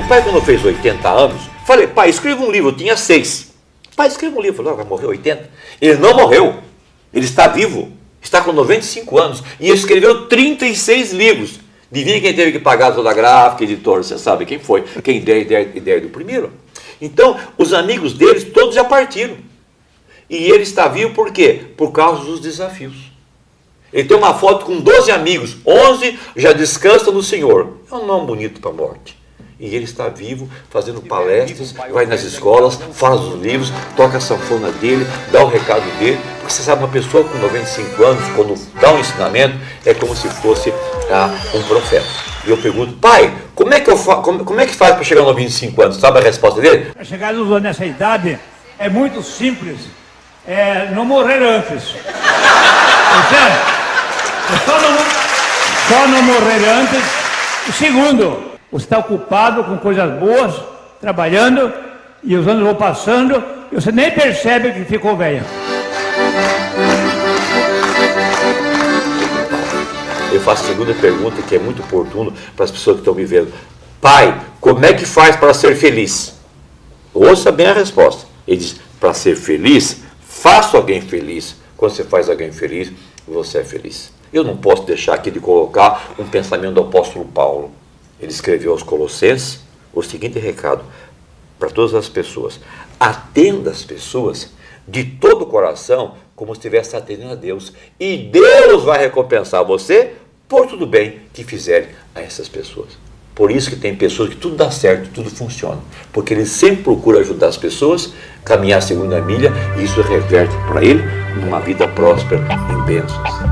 O pai, quando fez 80 anos, falei, pai, escreva um livro. Eu tinha seis. Pai, escreva um livro. Falei, vai morrer 80. Ele não morreu. Ele está vivo. Está com 95 anos. E escreveu 36 livros. Adivinha quem teve que pagar toda a gráfica, editor? Você sabe quem foi? Quem deu a ideia, ideia do primeiro. Então, os amigos deles, todos já partiram. E ele está vivo por quê? Por causa dos desafios. Ele tem uma foto com 12 amigos, 11 já descansam no Senhor. É um nome bonito para a morte. E ele está vivo, fazendo palestras, vai nas escolas, fala dos livros, toca a sanfona dele, dá o recado dele. Porque você sabe, uma pessoa com 95 anos, quando dá um ensinamento, é como se fosse ah, um profeta. E eu pergunto, pai, como é que, eu como, como é que faz para chegar aos 95 anos? Sabe a resposta dele? Para chegar nessa idade é muito simples. É não morrer antes. Entende? É só não, só não morrer antes. O segundo, você está ocupado com coisas boas, trabalhando, e os anos vão passando, e você nem percebe que ficou velho. Eu faço a segunda pergunta, que é muito oportuno para as pessoas que estão vivendo. Pai, como é que faz para ser feliz? Ouça bem a resposta. Ele diz: para ser feliz, faça alguém feliz. Quando você faz alguém feliz, você é feliz. Eu não posso deixar aqui de colocar um pensamento do apóstolo Paulo. Ele escreveu aos Colossenses o seguinte recado para todas as pessoas: atenda as pessoas de todo o coração, como se estivesse atendendo a Deus, e Deus vai recompensar você por tudo bem que fizerem a essas pessoas. Por isso que tem pessoas que tudo dá certo, tudo funciona. Porque ele sempre procura ajudar as pessoas, caminhar a segunda milha, e isso reverte para ele uma vida próspera em bênçãos.